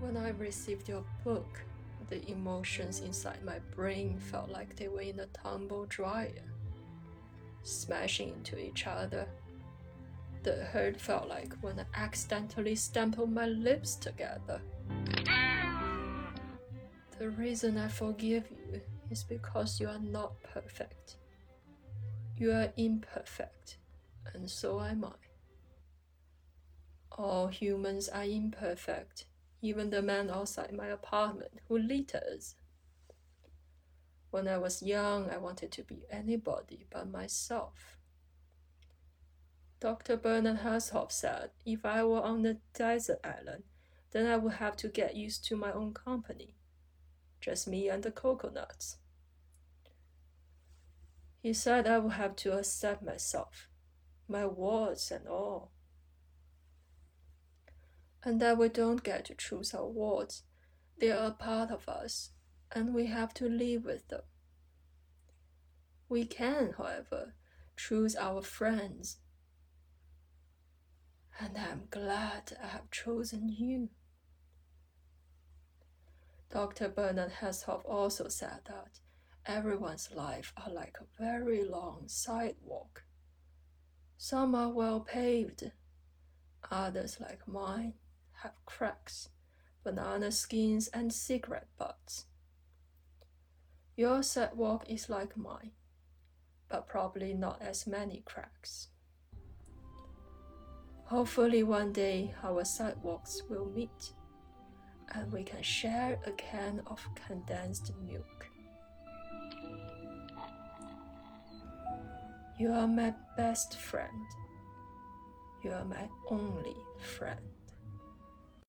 When I received your book, the emotions inside my brain felt like they were in a tumble dryer, smashing into each other. The hurt felt like when I accidentally stapled my lips together. The reason I forgive you is because you are not perfect. You are imperfect, and so am I. All humans are imperfect, even the man outside my apartment who litters. When I was young, I wanted to be anybody but myself. Dr. Bernard Hazelhof said if I were on the desert island, then I would have to get used to my own company. Just me and the coconuts. He said I would have to accept myself, my warts and all. And that we don't get to choose our words. They are a part of us, and we have to live with them. We can, however, choose our friends. And I'm glad I have chosen you. Dr. Bernard Hazelhof also said that everyone's life are like a very long sidewalk. Some are well paved, others, like mine, have cracks, banana skins, and cigarette butts. Your sidewalk is like mine, but probably not as many cracks. Hopefully, one day our sidewalks will meet and we can share a can of condensed milk. You are my best friend. You are my only friend.